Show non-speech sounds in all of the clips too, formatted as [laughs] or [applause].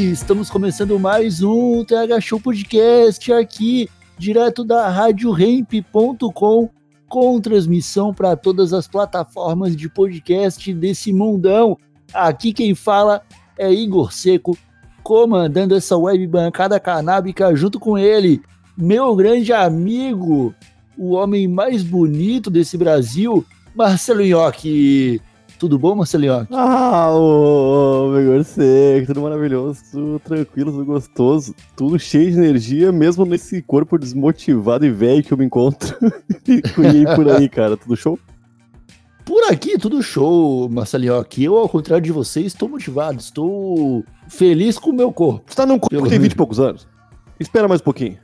Estamos começando mais um TH Show Podcast aqui, direto da RadioRamp.com, com transmissão para todas as plataformas de podcast desse mundão. Aqui quem fala é Igor Seco, comandando essa web bancada canábica junto com ele, meu grande amigo, o homem mais bonito desse Brasil, Marcelo Nhoque. Tudo bom, Marcelo Nhoque? Ah, ô, meu seco, tudo maravilhoso, tudo tranquilo, tudo gostoso, tudo cheio de energia, mesmo nesse corpo desmotivado e velho que eu me encontro. [laughs] e por aí, cara, tudo show? Por aqui, tudo show, Marcelo Nhoque. Eu, ao contrário de você, estou motivado, estou feliz com o meu corpo. Você tá num corpo que tem menos. 20 e poucos anos? Espera mais um pouquinho.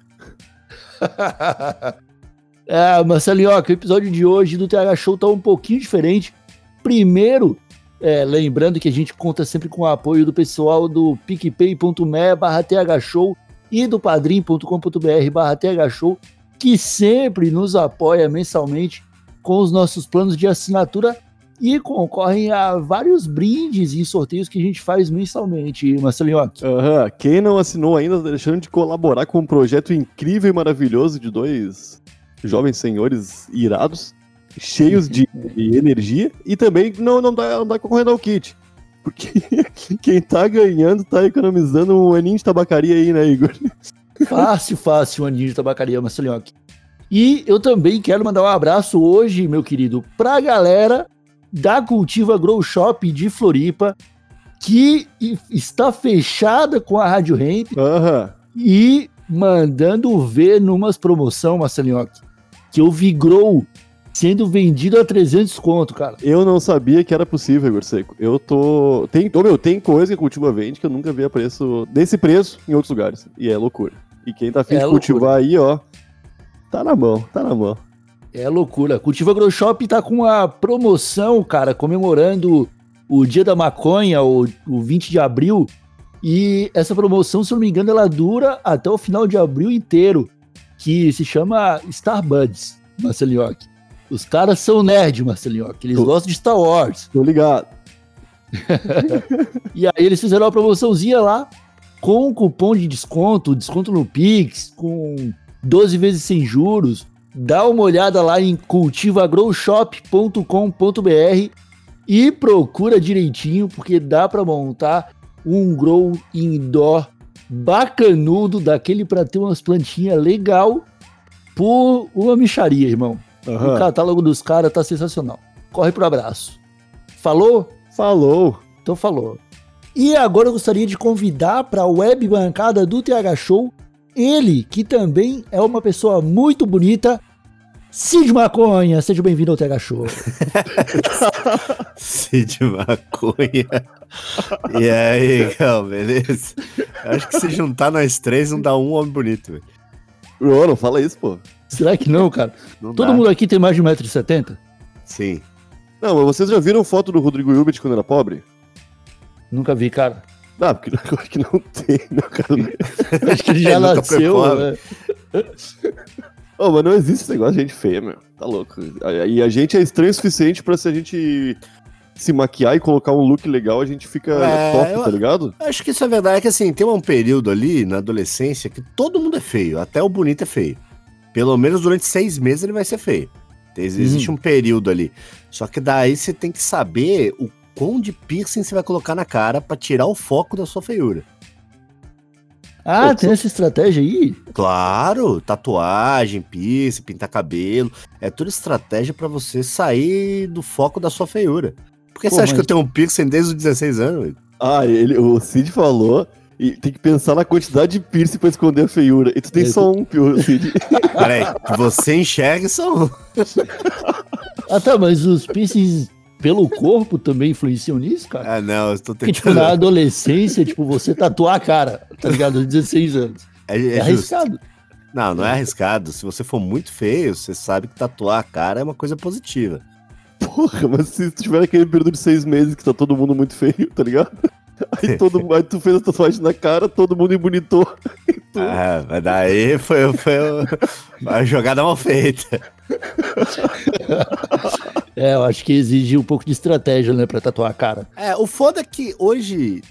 [laughs] Marcelo Nhoque, o episódio de hoje do TH Show tá um pouquinho diferente. Primeiro, é, lembrando que a gente conta sempre com o apoio do pessoal do picpay.me barra thshow e do padrim.com.br barra thshow, que sempre nos apoia mensalmente com os nossos planos de assinatura e concorrem a vários brindes e sorteios que a gente faz mensalmente, Marcelo Nhoque. Aham, quem não assinou ainda, tá deixando de colaborar com um projeto incrível e maravilhoso de dois jovens senhores irados, cheios de energia, e também não, não, dá, não dá concorrendo ao kit. Porque [laughs] quem tá ganhando tá economizando um aninho de tabacaria aí, né, Igor? Fácil, fácil, um aninho de tabacaria, Marcelinhoque. E eu também quero mandar um abraço hoje, meu querido, pra galera da Cultiva Grow Shop de Floripa, que está fechada com a Rádio Ramp Aham. e mandando ver numas promoção, Marcelinhoque, que eu vi Grow sendo vendido a 300 conto, cara. Eu não sabia que era possível, Igor Seco. Eu tô. Tem, ô, meu, tem coisa que a Cultiva vende que eu nunca vi a preço desse preço em outros lugares. E é loucura. E quem tá afim É de cultivar aí, ó. Tá na mão, tá na mão. É loucura. Cultiva Grow Shop tá com a promoção, cara, comemorando o Dia da Maconha, o, o 20 de abril. E essa promoção, se eu não me engano, ela dura até o final de abril inteiro. Que se chama Starbuds, Marcelinhoque. Os caras são nerd, Marcelinhoque. Eles Tô- gostam de Star Wars. Tô ligado. [laughs] E aí eles fizeram uma promoçãozinha lá com cupom de desconto, desconto no Pix, com 12 vezes sem juros. Dá uma olhada lá em cultivagrowshop.com.br e procura direitinho, porque dá para montar um grow indoor bacanudo, daquele para ter umas plantinhas legal por uma micharia, irmão. O Aham. catálogo dos caras tá sensacional. Corre pro abraço. Falou? Falou. Então falou. E agora eu gostaria de convidar para a web bancada do TH Show ele, que também é uma pessoa muito bonita, Cid Maconha. Seja bem-vindo ao TH Show. [laughs] Cid Maconha. E aí, Gal, beleza? Acho que se juntar nós três não dá um homem bonito, velho. Ô, não fala isso, pô. Será que não, cara? [laughs] Não Todo dá. mundo aqui tem mais de 1,70m? Sim. Não, mas vocês já viram foto do Rodrigo Hilbert quando era pobre? Nunca vi, cara. Ah, porque [laughs] eu acho que não tem, né, cara? [laughs] Acho que ele já nasceu. né? Ô, mas não existe esse negócio de gente feia, meu. Tá louco. E a gente é estranho o suficiente pra se a gente se maquiar e colocar um look legal, a gente fica É, top, eu- tá ligado? Acho que isso é verdade. É que assim, tem um período ali na adolescência que todo mundo é feio. Até o bonito é feio. Pelo menos durante seis meses ele vai ser feio. Ex- Existe um período ali. Só que daí você tem que saber o quão de piercing você vai colocar na cara pra tirar o foco da sua feiura. Ah, Pô, tem essa estratégia aí? Claro, tatuagem, piercing, pintar cabelo. É tudo estratégia pra você sair do foco da sua feiura. Por que Pô, você acha mas- que eu tenho um piercing desde os 16 anos? Ah, ele, o Cid falou E tem que pensar na quantidade de piercing pra esconder a feiura. E tu tem É, só um piercing. [laughs] Peraí, que você enxerga são. [laughs] Ah, tá, mas os piercings pelo corpo também influenciam nisso, cara? Ah, não, eu tô Porque, tipo, na tentando. adolescência, tipo, você tatuar a cara, tá ligado? Aos 16 anos. É, É, é justo. arriscado. Não, não é arriscado. Se você for muito feio, você sabe que tatuar a cara é uma coisa positiva. Porra, mas se tiver aquele período de seis meses que tá todo mundo muito feio, tá ligado? Aí, todo, aí tu fez a tatuagem na cara, todo mundo embonitou. [laughs] Ah, mas daí foi, foi uma jogada mal feita. [laughs] É, eu acho que exige um pouco de estratégia, né, pra tatuar a cara. É, o foda é que hoje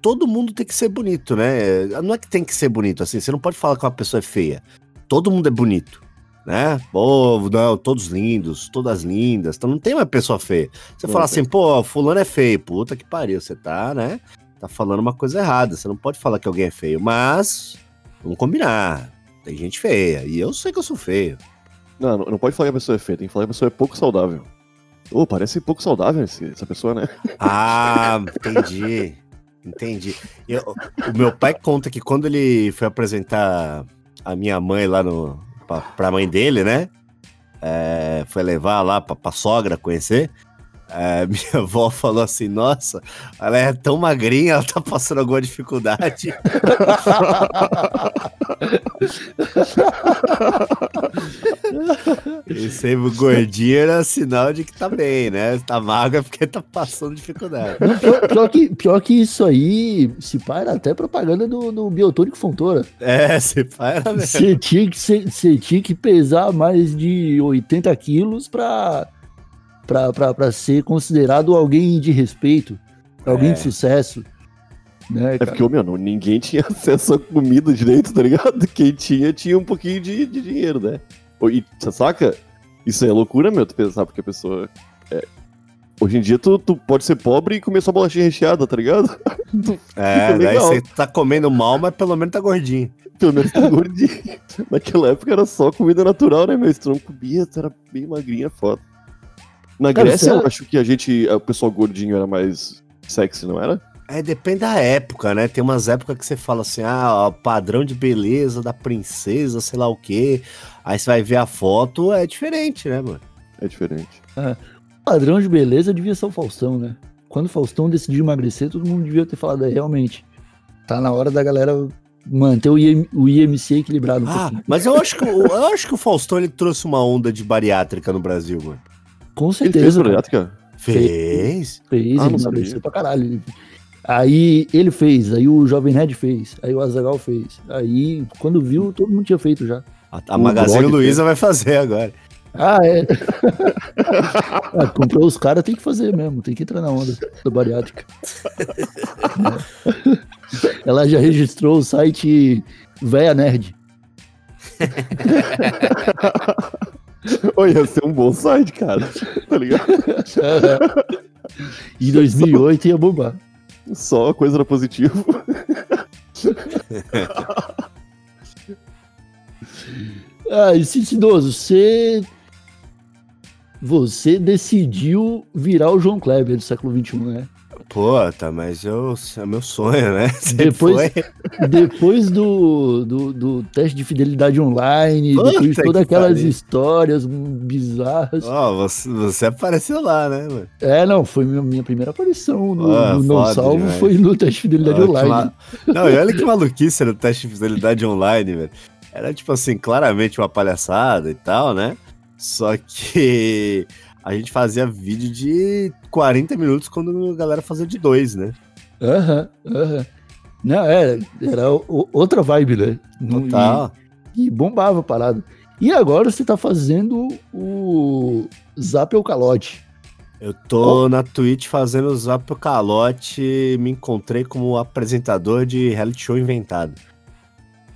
todo mundo tem que ser bonito, né? Não é que tem que ser bonito, assim, você não pode falar que uma pessoa é feia. Todo mundo é bonito, né? Pô, não, todos lindos, todas lindas, então não tem uma pessoa feia. Você Não fala assim, pô, fulano é feio, puta que pariu, você tá, né? Tá falando uma coisa errada, você não pode falar que alguém é feio, mas vamos combinar. Tem gente feia, e eu sei que eu sou feio. Não, não, pode falar que a pessoa é feia, tem que falar que a pessoa é pouco saudável. Ô, parece pouco saudável esse- essa pessoa, né? Ah, entendi. Entendi. Eu- o meu pai conta que quando ele foi apresentar a minha mãe lá no. Pra, pra mãe dele, né? É, foi levar lá pra, pra sogra conhecer. É, [laughs] minha avó falou assim: Nossa, ela é tão magrinha, ela tá passando alguma dificuldade. [laughs] E sempre gordinho era sinal de que tá bem, né? Tá magra porque tá passando dificuldade. Pior, pior que, pior que isso aí, se pá, era até propaganda do, do Biotônico Fontoura. É, se pai era mesmo. Você tinha, que tinha que pesar mais de 80 quilos pra, pra ser considerado alguém de respeito, alguém É. de sucesso. Né, É cara? porque, meu, ninguém tinha [laughs] acesso à comida direito, tá ligado? Quem tinha, tinha um pouquinho de, de dinheiro, né? E, você saca? Isso é loucura, meu, tu pensar, porque a pessoa. é- Hoje em dia tu, tu pode ser pobre e comer só bolachinha recheada, tá ligado? [laughs] É, daí você tá comendo mal, mas pelo menos tá gordinho. Pelo menos tá gordinho. [laughs] Naquela época era só comida natural, né, meu? Se tu não comia, tu era bem magrinha, foda. Na Cara, Grécia, eu acho que a gente, o pessoal gordinho era mais sexy, não era? É, depende da época, né? Tem umas épocas que você fala assim, ah, ó, padrão de beleza da princesa, sei lá o quê. Aí você vai ver a foto, é diferente, né, mano? É diferente. O padrão de beleza devia ser o Faustão, né? Quando o Faustão decidiu emagrecer, todo mundo devia ter falado, é, realmente, tá na hora da galera manter o, IM, o IMC equilibrado um Ah, pouquinho. mas eu acho que o- eu acho que o Faustão ele trouxe uma onda de bariátrica no Brasil, mano. Com Ele fez certeza, cara. bariátrica? Fez? fez, Ah, ele não emagreceu pra caralho. Aí ele fez, aí o Jovem Nerd fez, aí o Azagal fez. Aí, quando viu, todo mundo tinha feito já. A, a Magazine Luiza vai fazer agora. Ah, é. [laughs] ah, comprou os caras, tem que fazer mesmo, tem que entrar na onda da bariátrica. [laughs] Ela já registrou o site Véia Nerd. [laughs] Ô, ia ser um bom site, cara. [laughs] Tá ligado? Em 2008 ia bombar. Só coisa era positivo. [laughs] Ah, e Cicidoso, você. Você decidiu virar o João Kleber do século XXI, né? Pô, tá, mas eu, é meu sonho, né? [laughs] Sempre Depois- foi. Depois do, do, do teste de fidelidade online, Puta depois de todas aquelas pariu. histórias bizarras. Ó, você, você apareceu lá, né, mano? É, não, foi minha, minha primeira aparição no, Ah, no Não Salvo, demais. foi no teste de fidelidade que online. ma- Não, e olha que maluquice era o teste de fidelidade online, velho. Era tipo assim, claramente uma palhaçada e tal, né? Só que a gente fazia vídeo de 40 minutos quando a galera fazia de dois, né? Aham, aham. Não, era, era o- outra vibe, né? Total. E, e bombava a parada. E agora você tá fazendo o Zap ao Calote. Eu tô na Twitch fazendo o Zap pro Calote, me encontrei como apresentador de reality show inventado.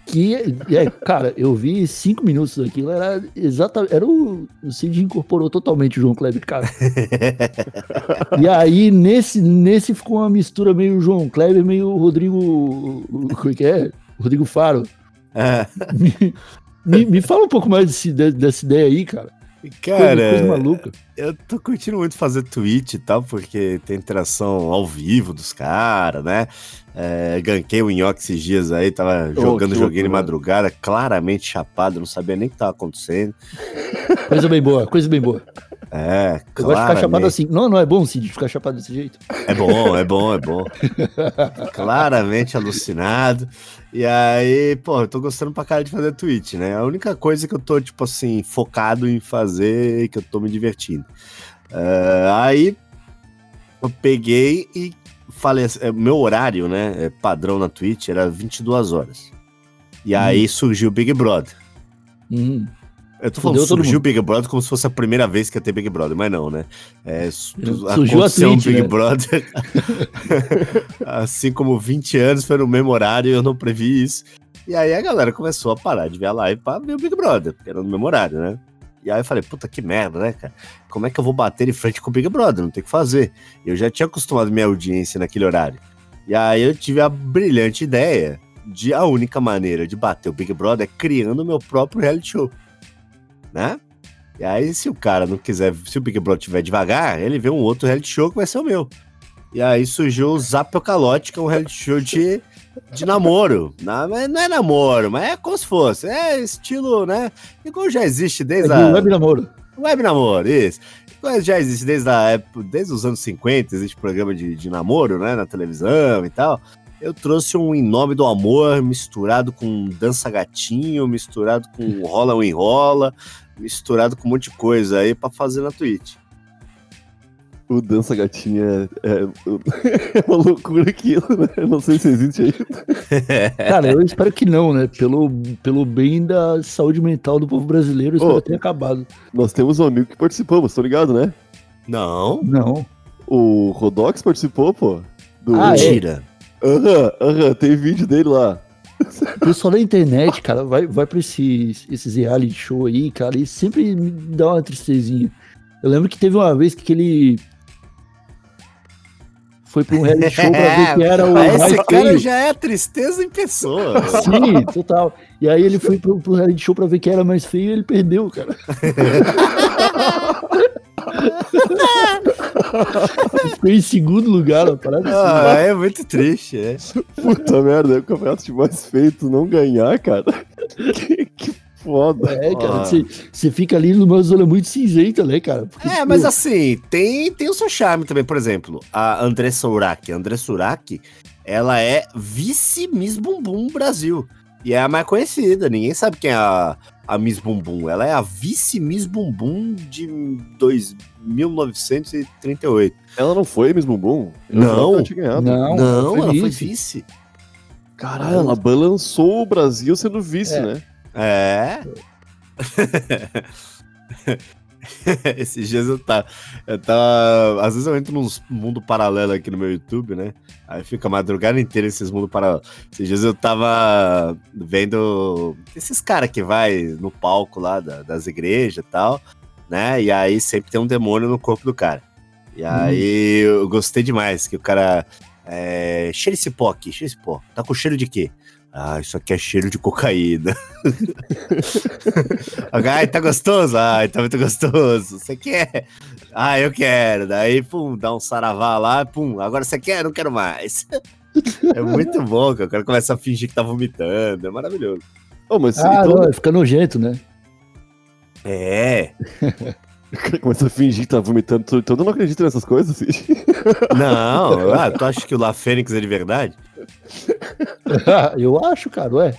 Que, é, cara, eu vi cinco minutos daquilo, era exatamente. Era o, o Cid incorporou totalmente o João Kleber, cara. [laughs] e aí, nesse, nesse ficou uma mistura meio João Kleber, meio Rodrigo. Como é que é? Rodrigo Faro. É, Me, me, me fala um pouco mais desse- de- dessa ideia aí, cara. Cara, coisa maluca. eu tô curtindo muito fazer tweet e tal, porque tem interação ao vivo dos caras, né? É, ganquei o Nhoque esses dias aí, tava jogando que joguinho de madrugada, claramente chapado, não sabia nem o que tava acontecendo. Coisa bem boa, coisa bem boa. É, Eu gosto de ficar chapado assim. Não, não é bom, Cid, ficar chapado desse jeito. É bom, é bom, é bom. [laughs] Claramente alucinado. E aí, pô, eu tô gostando pra cara de fazer tweet, né? A única coisa que eu tô, tipo assim, focado em fazer e que eu tô me divertindo. É, aí eu peguei e falei, assim, é, meu horário, né, é padrão na Twitch era 22 horas. E aí surgiu o Big Brother. Hum, Eu tô falando Fudeu surgiu o. Big Brother como se fosse a primeira vez que ia ter Big Brother, mas não, né? É, su- Surgiu a um Twitch, Big né? Brother. [laughs] assim como 20 anos foi no mesmo horário e eu não previ isso. E aí a galera começou a parar de ver a live pra ver o Big Brother, porque era no mesmo horário, né? E aí eu falei, puta que merda, né, cara? Como é que eu vou bater de frente com o Big Brother? Não tem o que fazer. Eu já tinha acostumado minha audiência naquele horário. E aí eu tive a brilhante ideia de a única maneira de bater o Big Brother é criando o meu próprio reality show. Né? E aí, se o cara não quiser, se o Big Brother tiver devagar, ele vê um outro reality show que vai ser o meu. E aí surgiu o Zap Calote, que é um reality show de, de namoro. Não, mas não é namoro, mas é como se fosse. É estilo, né? Igual já existe é desde de a. web namoro. Web namoro, isso. Mas já existe desde a época, desde os anos 50, existe programa de, de namoro, né, na televisão e tal. Eu trouxe um Em Nome do Amor misturado com Dança Gatinho, misturado com [laughs] Rola ou Enrola, misturado com um monte de coisa aí pra fazer na Twitch. O Dança Gatinha é, é, é [laughs] uma loucura aquilo, né? Eu não sei se existe ainda. [laughs] Cara, eu espero que não, né? Pelo, pelo bem da saúde mental do povo brasileiro, espero Ô. ter acabado. Nós temos um amigo que participou, você tá ligado, né? Não, Não. O Rodox participou, pô. Do... Ah, é? Aham, aham, tem vídeo dele lá. O pessoal da internet, cara, vai, vai pra esses, esses reality show aí, cara, e sempre me dá uma tristezinha. Eu lembro que teve uma vez que ele foi pra um reality show pra ver que era o [laughs] Mas mais esse cara feio. já é tristeza em pessoa. Sim, total. E aí ele foi pro, pro reality show pra ver quem era mais feio e ele perdeu, cara. [laughs] Ficou em segundo lugar, uma parada assim. ah, é muito triste, é. [laughs] Puta merda, é o campeonato de mais feito não ganhar, cara. Que, que foda. É, cara, Ah. você você fica ali numa zona muito cinzenta, né, cara? Porque, É, tipo, mas assim, tem, tem o seu charme também. Por exemplo, a Andressa Urach. A Andressa Urach, ela é vice-Miss Bumbum Brasil. E é a mais conhecida. Ninguém sabe quem é a, a Miss Bumbum. Ela é a vice-Miss Bumbum de dois, 1938. Ela não foi Miss Bumbum? Eu Não. ganhado. Não, Não, ela foi vice. vice. Caralho, ela balançou o Brasil sendo vice, É. né? É. [laughs] [laughs] [laughs] Esses dias eu tava, eu tava. Às vezes eu entro num mundo paralelo aqui no meu YouTube, né? Aí fica a madrugada inteira esses mundos paralelos. Esses dias eu tava vendo esses caras que vai no palco lá da- das igrejas e tal, né? E aí sempre tem um demônio no corpo do cara. E aí eu gostei demais, que o cara. É, cheira esse pó aqui, cheira esse pó. Tá com cheiro de quê? Ah, isso aqui é cheiro de cocaína. [laughs] Ai, tá gostoso? Ai, tá muito gostoso. Você quer? Ah, eu quero. Daí, pum, dá um saravá lá, pum. Agora você quer? Não quero mais. [laughs] É muito bom, cara. O cara começa a fingir que tá vomitando. É maravilhoso. Oh, mas Ah, então, não, fica nojento, né? É. [laughs] [laughs] o cara começa a fingir que tá vomitando. Tu- Então tu não acredita nessas coisas, Cid? [laughs] Não, [laughs] ah, tu acha que o La Fênix é de verdade? eu acho, cara, ué.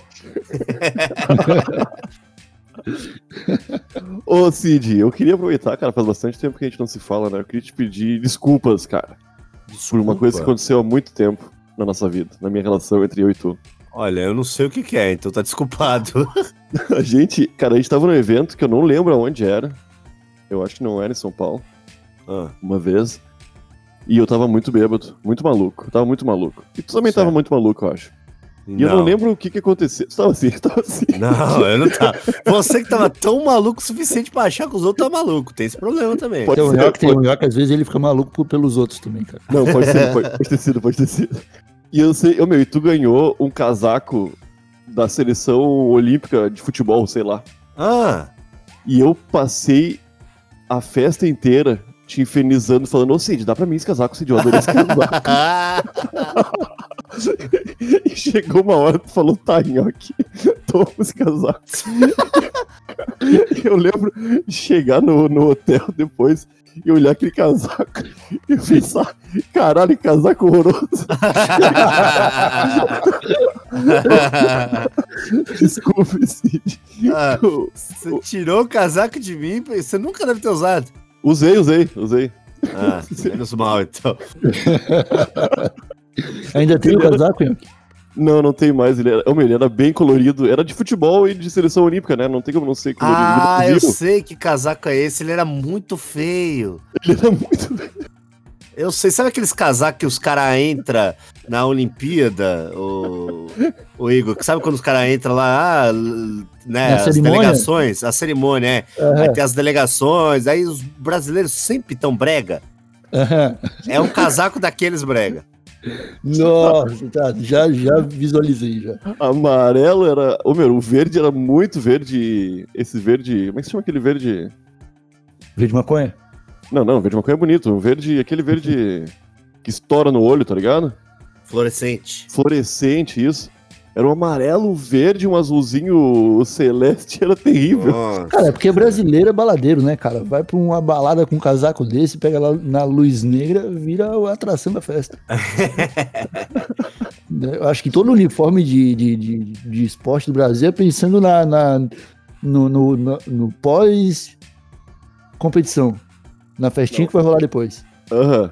Ô, Cid, eu queria aproveitar, cara, faz bastante tempo que a gente não se fala, né? Eu queria te pedir desculpas, cara, por uma coisa que aconteceu há muito tempo na nossa vida, na minha relação entre eu e tu. Olha, eu não sei o que, que é, então tá desculpado. A gente, cara, a gente tava num evento que eu não lembro aonde era. Eu acho que não era em São Paulo, Ah, uma vez. E eu tava muito bêbado, muito maluco. Eu tava muito maluco. E tu também Certo. tava muito maluco, eu acho. E eu não lembro o que que aconteceu. Tu tava assim, tu [laughs] tava assim. Não, eu não tava. [laughs] Você que tava tão maluco o suficiente pra achar que os outros estavam malucos. Tem esse problema também. Pode Tem um ser, Nhoque, tem pode- um às vezes ele fica maluco por- pelos outros também, cara. Não, pode ser, [laughs] pode, pode ter sido, pode ter sido. E eu sei, ô meu, e tu ganhou um casaco da seleção olímpica de futebol, sei lá. Ah, E eu passei a festa inteira te infernizando, falando, ô Cid, dá pra mim esse casaco, Cid, eu adorei esse casaco. [laughs] e chegou uma hora, tu falou, tá, nhoque, toma esse casaco. eu lembro de chegar no, no hotel depois e olhar aquele casaco e pensar, caralho, que casaco horroroso. [laughs] [laughs] Desculpe, Cid. Ah, Eu- Você tirou o casaco de mim, você nunca deve ter usado. Usei, usei, usei. Ah, menos mal, então. [laughs] Ainda tem o casaco, Yankee? Não, não tem mais. Ele era, ele era bem colorido. Era de futebol e de seleção olímpica, né? Não tem como não ser colorido. Ah, eu sei que casaco é esse. Ele era muito feio. Ele era muito. Eu sei. Sabe aqueles casacos que os caras entram na Olimpíada, o, o Igor? Que Sabe quando os caras entram lá, ah, né? Na as cerimônia? delegações, a cerimônia, é. Aham, Aí tem as delegações, aí os brasileiros sempre tão brega. aham. É um casaco daqueles brega. Nossa, tá, já, já visualizei já. Amarelo era. Ô, meu, o verde era muito verde. Esse verde. Como é que se chama aquele verde? Verde maconha? Não, não, verde maconha é bonito. O verde. Aquele verde que estoura no olho, tá ligado? Fluorescente. Fluorescente, isso. Era um amarelo, um verde, um azulzinho celeste, [laughs] era terrível. Nossa. Cara, é porque brasileiro é baladeiro, né, cara? Vai pra uma balada com um casaco desse, pega lá na luz negra, vira a atração da festa. [laughs] Eu acho que todo uniforme de, de, de, de esporte do Brasil é pensando na, na- no, no, no- no pós-competição. Na festinha que vai rolar depois. Aham.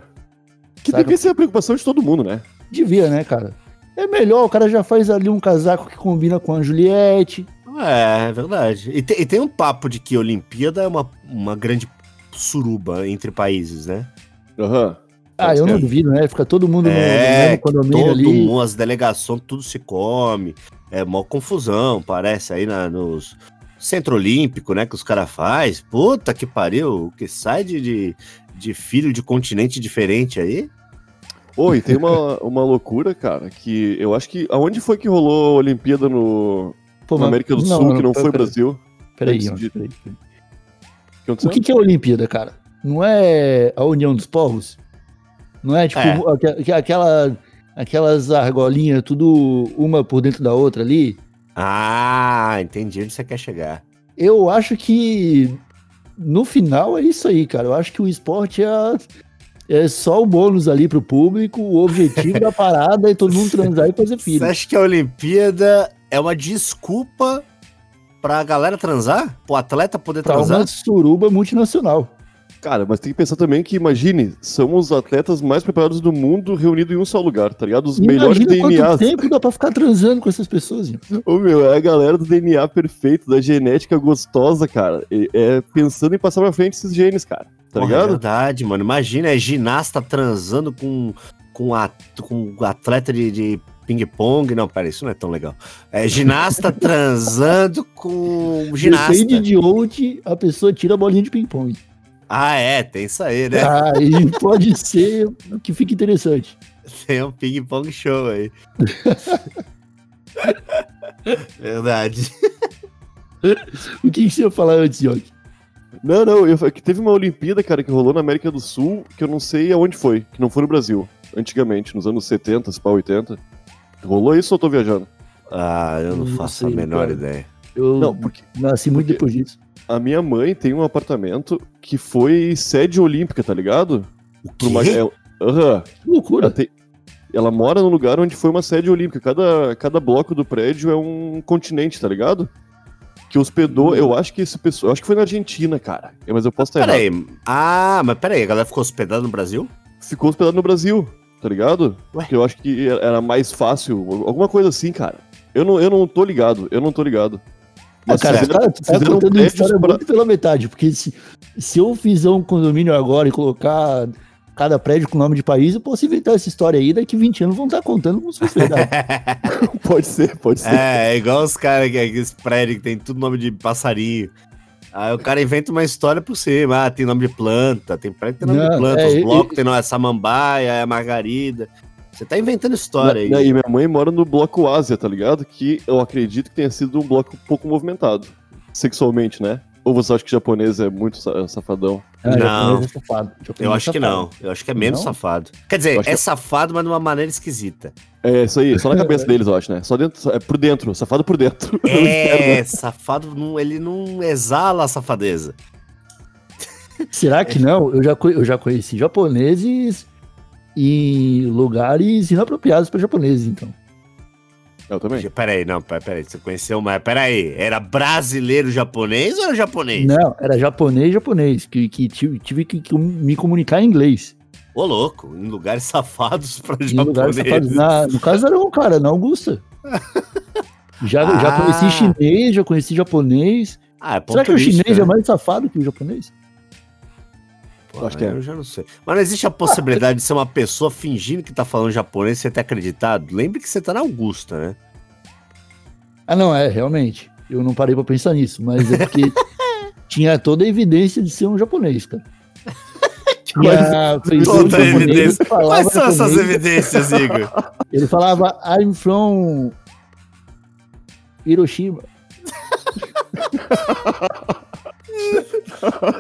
Que Saca? devia ser a preocupação de todo mundo, né? Devia, né, cara? É melhor, o cara já faz ali um casaco que combina com a Juliette. É, é verdade. E, te- e tem um papo de que a Olimpíada é uma, uma grande suruba entre países, né? Aham. Ah, eu não duvido, né? Fica todo mundo no, no É, mesmo condomínio todo ali. mundo, as delegações, tudo se come. É mó confusão, parece aí na, nos Centro Olímpico, né? Que os caras faz. Puta que pariu, o que sai de, de, de filho de continente diferente aí? Oi, tem uma, uma loucura, cara, que eu acho que. Aonde foi que rolou a Olimpíada no, Pô, na América do não, Sul, não, que não foi Brasil? Peraí, de- peraí, peraí. O que? O que, que é a Olimpíada, cara? Não é a união dos povos? Não é tipo É. aque- aque- aquela, aquelas argolinhas, tudo uma por dentro da outra ali? Ah, entendi onde você quer chegar. Eu acho que no final é isso aí, cara. Eu acho que o esporte é, a- é só o bônus ali pro público, o objetivo da [laughs] parada é todo mundo transar e fazer Você filho. acha que a Olimpíada é uma desculpa pra galera transar? Pro atleta poder Pra transar? uma suruba multinacional. Cara, mas tem que pensar também que, imagine, são os atletas mais preparados do mundo reunidos em um só lugar, tá ligado? Os melhores Imagina quanto DNAs. tempo dá pra ficar transando com essas pessoas, gente. Ô, meu, é a galera do DNA perfeito, da genética gostosa, cara. É, é pensando em passar pra frente esses genes, cara. Tá Porra, É ligado? verdade, mano. Imagina, é ginasta transando com, com, a, com atleta de, de ping-pong. Não, pera, isso não é tão legal. É ginasta [laughs] transando com ginasta. Depende de onde a pessoa tira a bolinha de ping-pong. Ah, é, tem isso aí, né? Aí pode ser que fique interessante. [laughs] Tem um ping-pong show aí. [laughs] verdade. O que, que você ia falar antes, Yoki? Não, não, eu, é que teve uma Olimpíada, cara, que rolou na América do Sul, que eu não sei aonde foi, que não foi no Brasil, antigamente, nos anos 70, se pá, 80. Rolou isso ou eu tô viajando? Ah, eu não, Não faço sei, a menor cara. ideia. Eu Não, porque nasci muito porque- depois disso. a minha mãe tem um apartamento que foi sede olímpica, tá ligado? O Por uma- quê? é- Aham. Que loucura. Ela, tem- ela mora num lugar onde foi uma sede olímpica. Cada, cada bloco do prédio é um continente, tá ligado? Que hospedou, eu acho que esse pessoal. Eu acho que foi na Argentina, cara. É, Mas eu posso estar errado. Peraí. Ah, mas peraí, a galera ficou hospedada no Brasil? Ficou hospedado no Brasil, tá ligado? Ué? Porque eu acho que era mais fácil. Alguma coisa assim, cara. Eu não, eu não tô ligado. Eu não tô ligado. Ah, cara, tu fizeram- tá, tu tá contando história pra- muito pela metade, porque se, se eu fizer um condomínio agora e colocar cada prédio com nome de país, eu posso inventar essa história aí, daqui 20 anos vão estar contando como se fosse verdade. [laughs] Pode ser, pode ser. É, é igual os caras que aqueles prédios que tem tudo nome de passarinho. Aí o cara inventa uma história por cima. Ah, tem nome de planta, tem prédio que tem nome Não, de planta, é, os e- blocos tem nome de samambaia, é margarida. Você tá inventando história aí. E minha mãe mora no bloco Ásia, tá ligado? Que eu acredito que tenha sido um bloco pouco movimentado. Sexualmente, né? Ou você acha que japonês é muito sa- safadão? Ah, Não. japonês é safado. Eu é acho que não. Eu acho que é menos Não? safado. Quer dizer, é que- safado, mas de uma maneira esquisita. É isso aí, só na cabeça [laughs] deles, eu acho, né? Só dentro, é por dentro, safado por dentro. [laughs] É, safado, não, ele não exala a safadeza. Será que não? Eu já, eu já conheci japoneses em lugares inapropriados para japoneses, então. Eu também. Peraí, não, peraí, peraí. Você conheceu, mas peraí. Era brasileiro japonês ou era japonês? Não, era japonês japonês, que, que tive, tive que, que me comunicar em inglês. Ô, louco, em lugares [laughs] safados pra Em lugares japoneses. safados. Na- no caso era um cara, na Augusta. [laughs] Já, já Ah. conheci chinês, já conheci japonês. Ah, é Será que o chinês né? é mais safado que o japonês? Pô, Acho que é. Eu já não sei. Mas não existe a possibilidade de ser uma pessoa fingindo que tá falando japonês e você ter acreditado? Lembre que você tá na Augusta, né? Ah, não, é, realmente. Eu não parei pra pensar nisso, mas é porque [laughs] tinha toda a evidência de ser um japonês, cara. [laughs] Tinha Toda a evidência. Quais são essas japonês, evidências, Igor? [laughs] Ele falava, I'm from Hiroshima.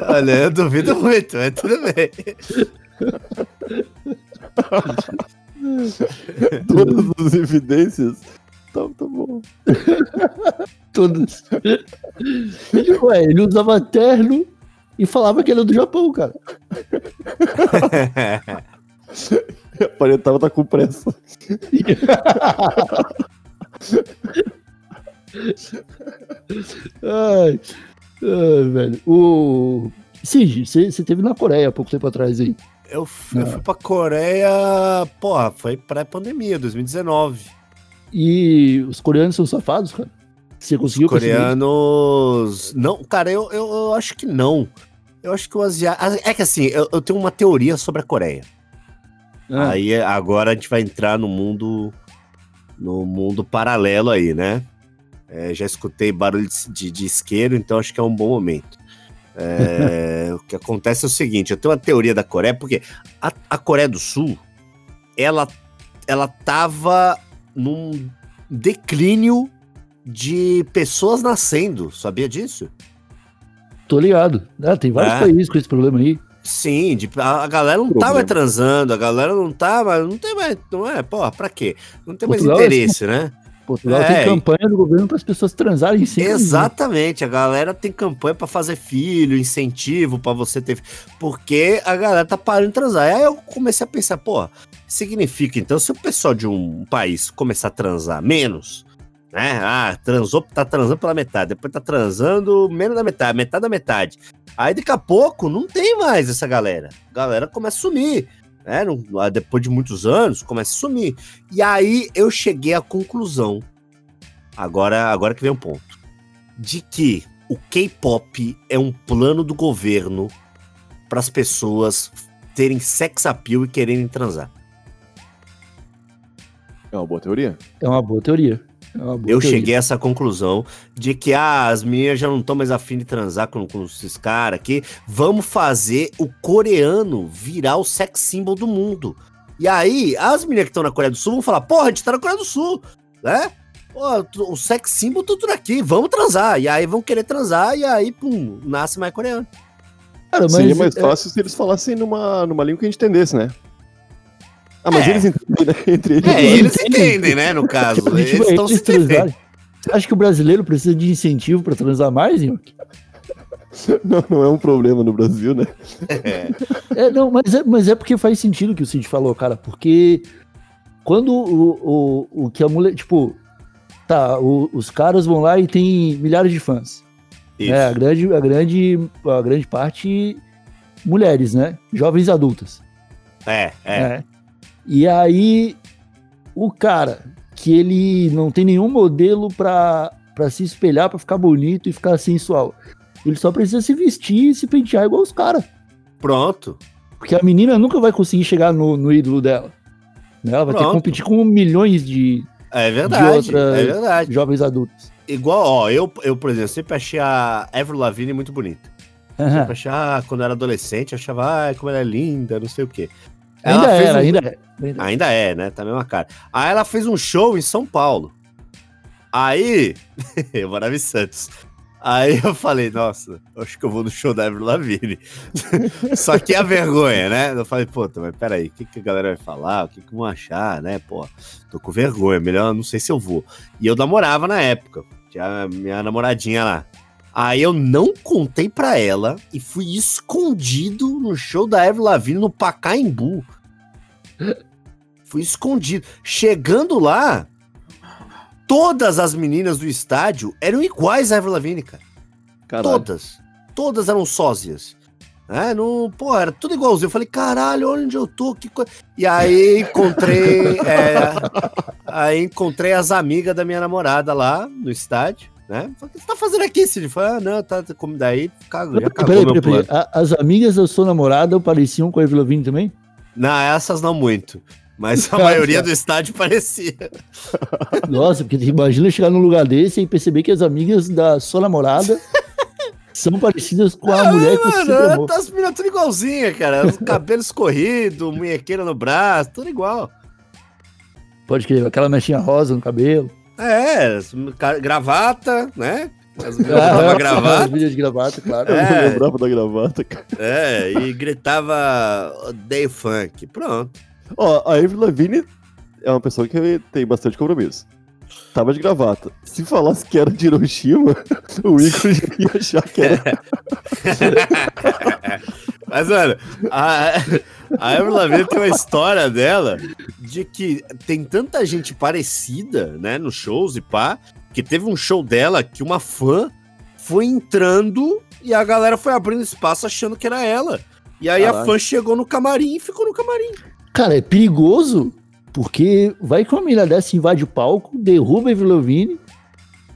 Olha, eu duvido muito, mas tudo bem. Todas as evidências. Tá, tá bom. Todos. Ele, ué, ele usava terno e falava que era do Japão, cara. [laughs] Aparentava tá com pressa. [laughs] Ai, ai, velho. O. Cid, você teve na Coreia há pouco tempo atrás aí. Eu, f- eu fui pra Coreia, porra, foi pré-pandemia, 2019. E os coreanos são safados, cara? Você conseguiu perceber? Coreanos. Não, cara, eu, eu, eu acho que não. Eu acho que o asiático. É que assim, eu, eu tenho uma teoria sobre a Coreia. Ah, Aí agora a gente vai entrar no mundo. No mundo paralelo aí, né? É, já escutei barulho de, de, isqueiro, então acho que é um bom momento. É, [laughs] o que acontece é o seguinte: eu tenho uma teoria da Coreia, porque a, a Coreia do Sul, ela, ela tava num declínio de pessoas nascendo, sabia disso? tô ligado. Ah, tem vários É. países com esse problema aí. Sim, de- a, a galera não tá Problema. mais transando, a galera não tá mais. Não tem mais. Não é, porra, pra quê? Não tem mais Portugal é interesse, né? Portugal É, tem campanha do governo para as pessoas transarem sem. Exatamente, a galera tem campanha pra fazer filho, incentivo pra você ter. Porque a galera tá parando de transar. Aí eu comecei a pensar, pô, significa então, se o pessoal de um país começar a transar menos, né? Ah, transou, tá transando pela metade, depois tá transando menos da metade, metade da metade. Aí daqui a pouco não tem mais essa galera. A galera começa a sumir. Né? Ah, Depois de muitos anos, começa a sumir. E aí eu cheguei à conclusão Agora, agora que vem o ponto. De que o K-pop é um plano do governo para as pessoas terem sex appeal e quererem transar. É uma boa teoria. É uma boa teoria. É boa Eu cheguei a essa conclusão de que ah, as meninas já não estão mais afim de transar com, com esses caras aqui. Vamos fazer o coreano virar o sex symbol do mundo. E aí, as meninas que estão na Coreia do Sul vão falar: porra, a gente tá na Coreia do Sul, né? Pô, o sex symbol tá tudo aqui, vamos transar. E aí vão querer transar, e aí, pum, nasce mais coreano. Cara, mas Seria mais é- fácil se eles falassem numa, numa língua que a gente entendesse, né? Ah, mas É. eles entendem, né? Entre eles. É, eles entendem, né, no caso. Tipo, Eles estão se transarem. Você acha que o brasileiro precisa de incentivo pra transar mais, Nhoque? [laughs] Não, não é um problema no Brasil, né? É, não, mas é, mas é porque faz sentido o que o Cid falou, cara. Porque quando o, o, o que a mulher. Tipo, tá, o- os caras vão lá e tem milhares de fãs. Isso. É, a grande, a grande, a grande parte mulheres, né? Jovens adultas. É, é. É. E aí, o cara que ele não tem nenhum modelo pra, pra se espelhar, pra ficar bonito e ficar sensual. Ele só precisa se vestir e se pentear igual os caras. Pronto. Porque a menina nunca vai conseguir chegar no, no ídolo dela. né? Ela vai ter que Pronto. competir com milhões de É verdade. outra- É verdade. jovens adultos. Igual, ó, eu, eu, por exemplo, sempre achei a Avril Lavigne muito bonita. Aham. Sempre achei, ah, quando eu era adolescente, eu achava, ai, como ela é linda, não sei o quê. Ainda era, um- ainda é. Ainda é. Ainda é, né? Tá a mesma cara. Aí ela fez um show em São Paulo. Aí. [laughs] eu morava em Santos. Aí eu falei, nossa, acho que eu vou no show da Avril Lavigne. [laughs] Só que a vergonha, né? Eu falei, pô, mas peraí, o que, que a galera vai falar? O que, que vão achar, né? Pô, tô com vergonha, melhor não sei se eu vou. E eu namorava na época, tinha minha namoradinha lá. Aí eu não contei pra ela e fui escondido no show da Avril Lavigne no Pacaembu. Fui escondido. Chegando lá, todas as meninas do estádio eram iguais a Avril Lavigne, cara. Caralho. Todas. Todas eram sósias. É, não, pô, era tudo igualzinho. Eu falei, caralho, olha onde eu tô, que coisa. E aí encontrei. é, aí encontrei as amigas da minha namorada lá no estádio, né? Falei, o que você tá fazendo aqui, Cid? Falei, ah, não, tá, tá como daí, cagou, já Peraí, peraí, peraí. As amigas da sua namorada pareciam com a Avril Lavigne também? Não, essas não muito. Mas a Ah, [laughs] maioria do estádio parecia. Nossa, porque imagina chegar num lugar desse e perceber que as amigas da sua namorada [laughs] são parecidas com a mulher que você Mano, amou. tá as meninas tudo igualzinha, cara. Os [laughs] cabelos escorridos, munhequeira no braço, tudo igual. Pode crer, aquela mechinha rosa no cabelo. É, gravata, né? As Ah, As gravata. vídeos de gravata, claro. Eu É. lembrava da gravata, cara. É, e gritava odeio funk. Pronto. Ó, a Avril Lavigne é uma pessoa que tem bastante compromisso. Tava de gravata. Se falasse que era de Hiroshima, [laughs] o Igor ia achar que era. [laughs] Mas, mano, a, a Avril Lavigne tem uma história dela de que tem tanta gente parecida, né, nos shows e pá, que teve um show dela que uma fã foi entrando e a galera foi abrindo espaço achando que era ela. E aí a fã chegou no camarim e ficou no camarim. Cara, é perigoso, porque vai que uma menina dessa invade o palco, derruba a Avril Lavigne,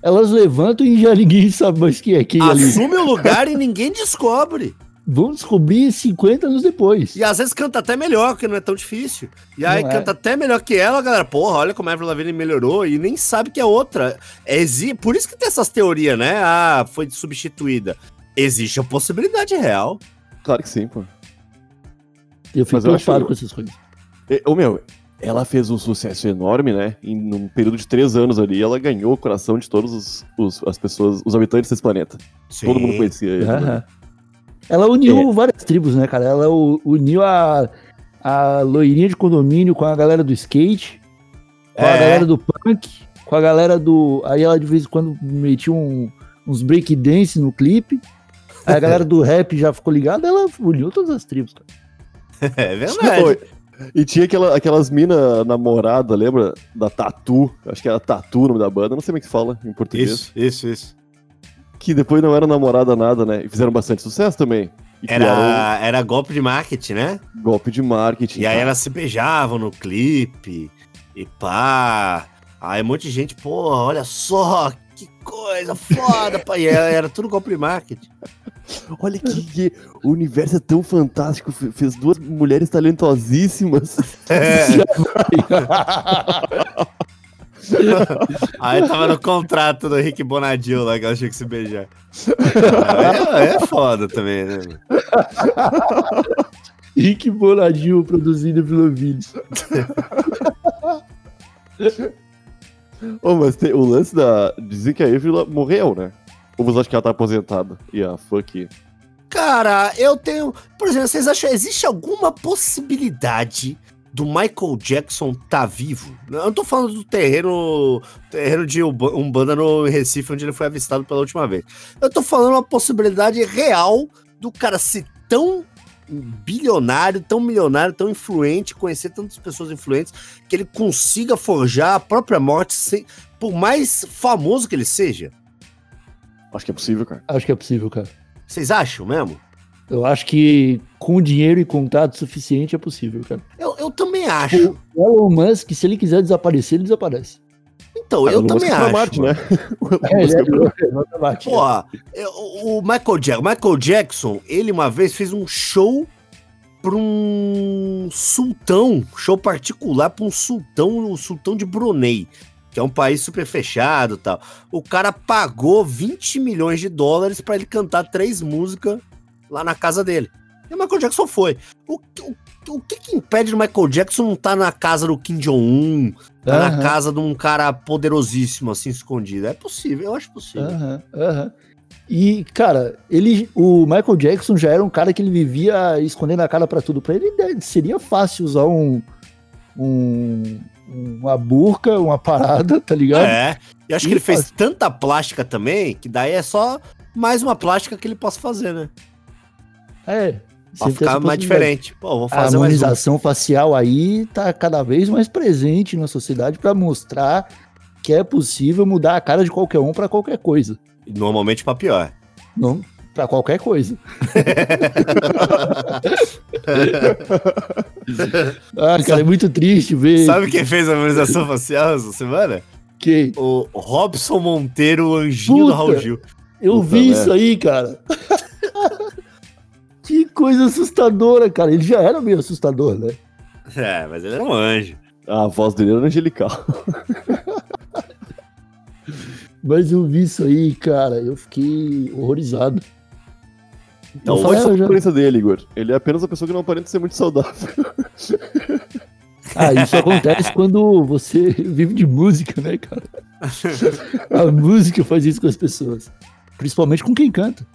elas levantam e já ninguém [laughs] sabe mais quem é quem ali. Assume o lugar e ninguém descobre. Vão descobrir 50 anos depois. E às vezes canta até melhor, que não é tão difícil. E aí Não é. canta até melhor que ela, a galera, porra, olha como a Avril Lavigne melhorou e nem sabe que é outra. Exi... Por isso que tem essas teorias, né? Ah, foi substituída. Existe a possibilidade real. Claro que sim, pô. Eu fico Mas eu preocupado acho- com essas coisas. Ô meu, ela fez um sucesso enorme, né? Em um período de três anos ali, ela ganhou o coração de todos os, os- as pessoas, os habitantes desse planeta. Todo mundo conhecia ele. né? Ela uniu várias tribos, né, cara? Ela uniu a, a loirinha de condomínio com a galera do skate, com a É. galera do punk, com a galera do. Aí ela de vez em quando metia um- uns breakdance no clipe. Aí a galera do [laughs] rap já ficou ligada, ela uniu todas as tribos, cara. É verdade. Oi. E tinha aquela, aquelas mina namorada, lembra? Da Tatu. Acho que era Tatu o nome da banda, não sei como é que se fala em português. Isso, isso, isso. Que depois não era namorada nada, né? E fizeram bastante sucesso também. Criaram Era, era golpe de marketing, né? golpe de marketing. E aí elas se beijavam no clipe e pá. Aí um monte de gente, pô, olha só, que coisa foda, pai. E era, era tudo golpe de marketing. [laughs] Olha que, que o universo é tão fantástico. fe- Fez duas mulheres talentosíssimas. [laughs] É. [laughs] Aí tava no contrato do Rick Bonadil lá que ela tinha que se beijar. Aí É, é foda também, né? Rick Boladinho produzindo pelo vídeo. oh, mas tem, o lance da. Dizem que a Avril morreu, né? Ou você acha que ela tá aposentada? E a fuck. Cara, eu tenho. Por exemplo, vocês acham existe alguma possibilidade do Michael Jackson tá vivo? Eu não tô falando do terreno, terreno de Umba- Umbanda no Recife, onde ele foi avistado pela última vez. Eu tô falando uma possibilidade real do cara ser tão bilionário, tão milionário, tão influente, conhecer tantas pessoas influentes, que ele consiga forjar a própria morte sem, por mais famoso que ele seja. Acho que é possível, cara. Acho que é possível, cara. Vocês acham mesmo? Eu acho que com dinheiro e contato suficiente é possível, cara. Eu, eu também acho. O Elon Musk, se ele quiser desaparecer, ele desaparece. Então, Ah, eu o Elon também acho. Marte, né? [laughs] É, ele é exatamente. Porra, o Michael Jackson, Michael Jackson, ele uma vez fez um show pra um sultão, show particular pra um sultão, o sultão de Brunei, que é um país super fechado e tal. O cara pagou 20 milhões de dólares pra ele cantar três músicas lá na casa dele. E o Michael Jackson foi. O, o, o que que impede o Michael Jackson não estar na casa do Kim Jong-un, tá na Aham. casa de um cara poderosíssimo assim escondido? É possível, eu acho possível. Aham, aham. E, cara, ele, o Michael Jackson já era um cara que ele vivia escondendo a cara pra tudo. Pra ele né, seria fácil usar um, um uma burca, uma parada, tá ligado? É. E acho que E ele fez faz- tanta plástica também, que daí é só mais uma plástica que ele possa fazer, né? É. Pra ficar mais diferente. Pô, vou A fazer um. harmonização facial aí tá cada vez mais presente na sociedade pra mostrar que é possível mudar a cara de qualquer um pra qualquer coisa. Normalmente pra pior. Não, para qualquer coisa. [laughs] ah, cara, é muito triste ver Sabe quem fez a harmonização facial essa semana? que O Robson Monteiro, o anjinho do Puta. Raul Gil. eu Puta vi merda. isso aí, cara. Que coisa assustadora, cara. Ele já era meio assustador, né? É, mas ele era um anjo. A voz dele era angelical. Mas eu vi isso aí, cara. Eu fiquei horrorizado. Então, Não ser ah, a aparência dele, Igor. Ele é apenas uma pessoa que não aparenta ser muito saudável. Ah, isso acontece quando você vive de música, né, cara? [laughs] A música faz isso com as pessoas. Principalmente com quem canta.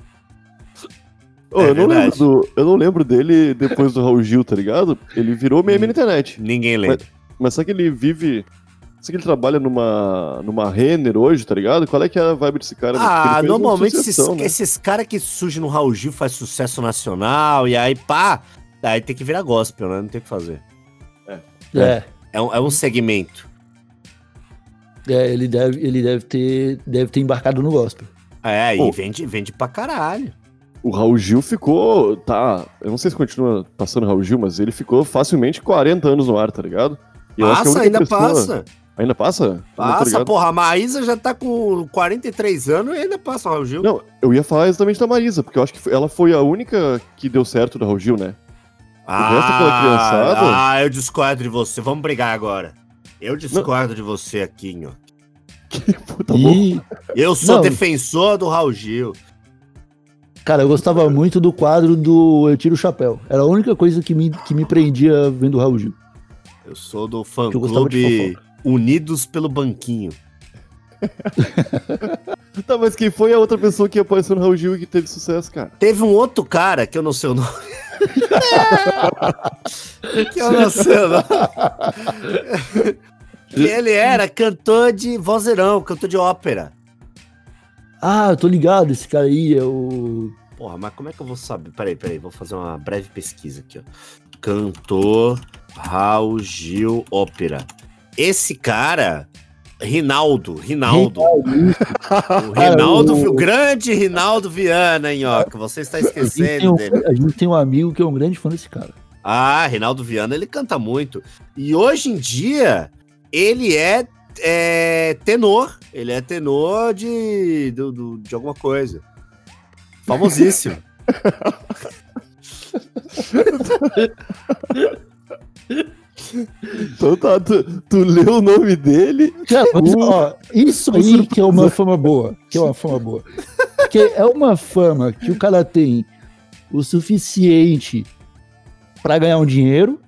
Ô, É eu, não lembro do, eu não lembro dele depois do Raul Gil, tá ligado? Ele virou meme na internet. Ninguém lembra. Mas só que ele vive. Só que ele trabalha numa, numa Renner hoje, tá ligado? Qual é que é a vibe desse cara? Ah, normalmente esses, né? esses caras que surgem no Raul Gil faz sucesso nacional e aí pá, aí tem que virar gospel, né? Não tem o que fazer. É. É um, é um segmento. É, ele deve, ele deve ter, deve ter embarcado no gospel. É, e Pô. vende, vende pra caralho. O Raul Gil ficou. Tá. Eu não sei se continua passando Raul Gil, mas ele ficou facilmente 40 anos no ar, tá ligado? E que a Passa, ainda pessoa- passa. Ainda passa? Não tô Passa, porra. A Maísa já tá com 43 anos e ainda passa o Raul Gil. Não, eu ia falar exatamente da Marisa, porque eu acho que ela foi a única que deu certo do Raul Gil, né? resto daquela criançada- ah, eu discordo de você. Vamos brigar agora. Eu discordo de você aqui, ó. Tá bom. e, Eu sou Não. defensor do Raul Gil. Cara, eu gostava muito do quadro do Eu Tiro o Chapéu. Era a única coisa que me, que me prendia vendo o Raul Gil. Eu sou do fã Que eu gostava de clube Unidos pelo Banquinho. [laughs] Tá, mas quem foi a outra pessoa que apareceu no Raul Gil e que teve sucesso, cara? Teve um outro cara que eu não sei o nome. [laughs] que eu não sei o nome. que [laughs] ele era cantor de vozeirão, cantor de ópera. Ah, eu tô ligado, esse cara aí é o. Porra, mas como é que eu vou saber? Peraí, peraí, vou fazer uma breve pesquisa aqui, ó. Cantor Raul Gil Ópera. Esse cara, Rinaldo, Rinaldo. O Rinaldo, [laughs] o- grande Rinaldo Viana, hein, ó, que você está A esquecendo um, dele. a gente tem um amigo que é um grande fã desse cara. Ah, Rinaldo Viana, ele canta muito. E hoje em dia, ele é, é tenor. Ele é tenor de, do- do- de alguma coisa. Famosíssimo. [laughs] Então tá, tu, tu leu o nome dele. Cara, mas, ó, isso aí que é uma fama boa. Que é uma fama boa. Porque é uma fama que o cara tem o suficiente pra ganhar um dinheiro,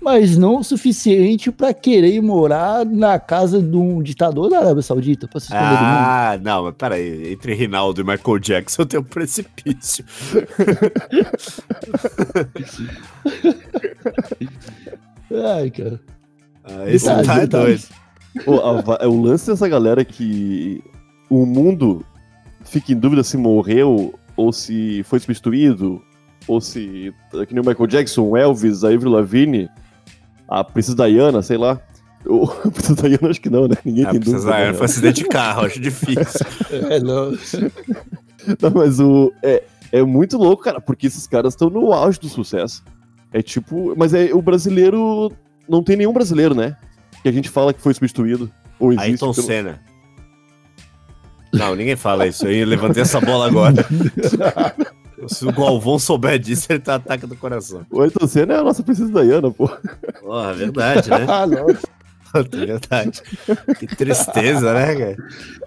mas não o suficiente pra querer ir morar na casa de um ditador da Arábia Saudita pra se esconder do mundo. Ah, não, mas peraí. Entre Rinaldo e Michael Jackson tem um precipício. [laughs] Ai, cara. Ah, esse Verdade, tá é doido. A o lance dessa galera que o mundo fica em dúvida se morreu ou se foi substituído, ou se, que nem o Michael Jackson, o Elvis, a Avril Lavigne, a Princesa Diana, sei lá. O [laughs] a Princesa Diana acho que não, né? Ninguém Ah, tem precisa, dúvida. né? foi acidente de carro, acho difícil. [laughs] É, não. [laughs] Não, mas o, é, é muito louco, cara, porque esses caras estão no auge do sucesso. É tipo. Mas é, o brasileiro. Não tem nenhum brasileiro, né? Que a gente fala que foi substituído. Ou existe. Ayrton pelo- Senna. Não, ninguém fala isso aí. Levantei essa bola agora. Se o Galvão souber disso, ele tá ataque do coração. O Ayrton Senna é a nossa Princesa Diana, pô. Porra, verdade, né? [laughs] Ah, não. Puta, verdade. Que tristeza, né, cara?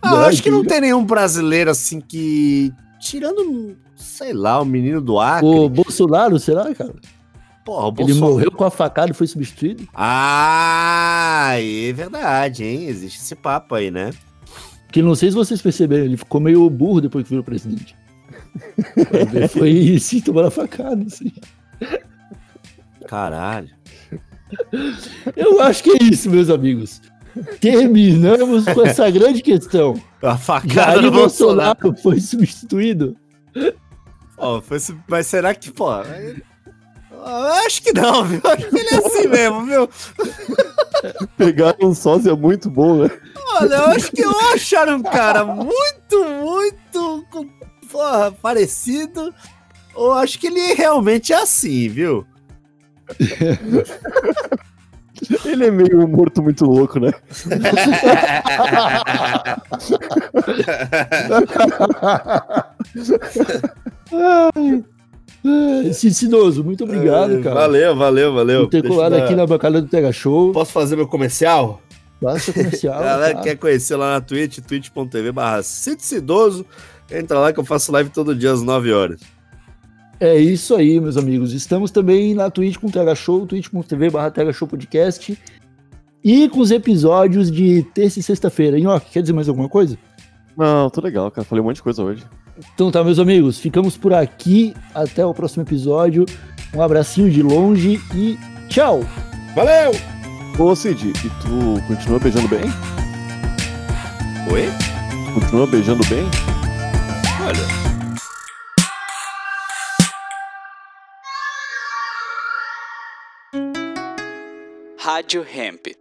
Ah, eu Não, acho que não que- tem nenhum brasileiro assim que. Tirando, sei lá, o menino do Acre. O Bolsonaro, será, cara? Porra, o Ele Bolsonaro. morreu com a facada e foi substituído? Ah, é verdade, hein? Existe esse papo aí, né? Porque não sei se vocês perceberam, ele ficou meio burro depois que virou presidente. Foi isso, tomando a facada, assim. Caralho. Eu acho que é isso, meus amigos. Terminamos com essa grande questão. A facada Jair do Bolsonaro. Bolsonaro foi substituído? Ó, foi su- mas será que, pô. eu Acho que não, viu? Acho que ele é assim mesmo, viu? Pegaram um sósia muito bom, né? Olha, eu acho que eu acharam um cara muito, muito com- porra, parecido. Ou acho que ele realmente é assim, viu? [laughs] Ele é meio morto muito louco, né? [laughs] Ah, Cicinoso, muito obrigado, cara. Valeu, valeu, valeu. Por ter colado aqui na bancada do Tega Show. Posso fazer meu comercial? Faça comercial. [laughs] Galera que quer conhecer lá na Twitch, twitch.tv barra. Entra lá que eu faço live todo dia às 9 horas. É isso aí, meus amigos. Estamos também na Twitch com o TH Show, twitch.tv barra Show Podcast. E com os episódios de terça e sexta-feira. Nhoque, quer dizer mais alguma coisa? Não, tô legal, cara. Falei um monte de coisa hoje. Então tá, meus amigos, ficamos por aqui. Até o próximo episódio. Um abracinho de longe e tchau! Valeu! Ô, Cid, e tu continua beijando bem? Oi? Continua beijando bem? Olha. Rádio Hemp.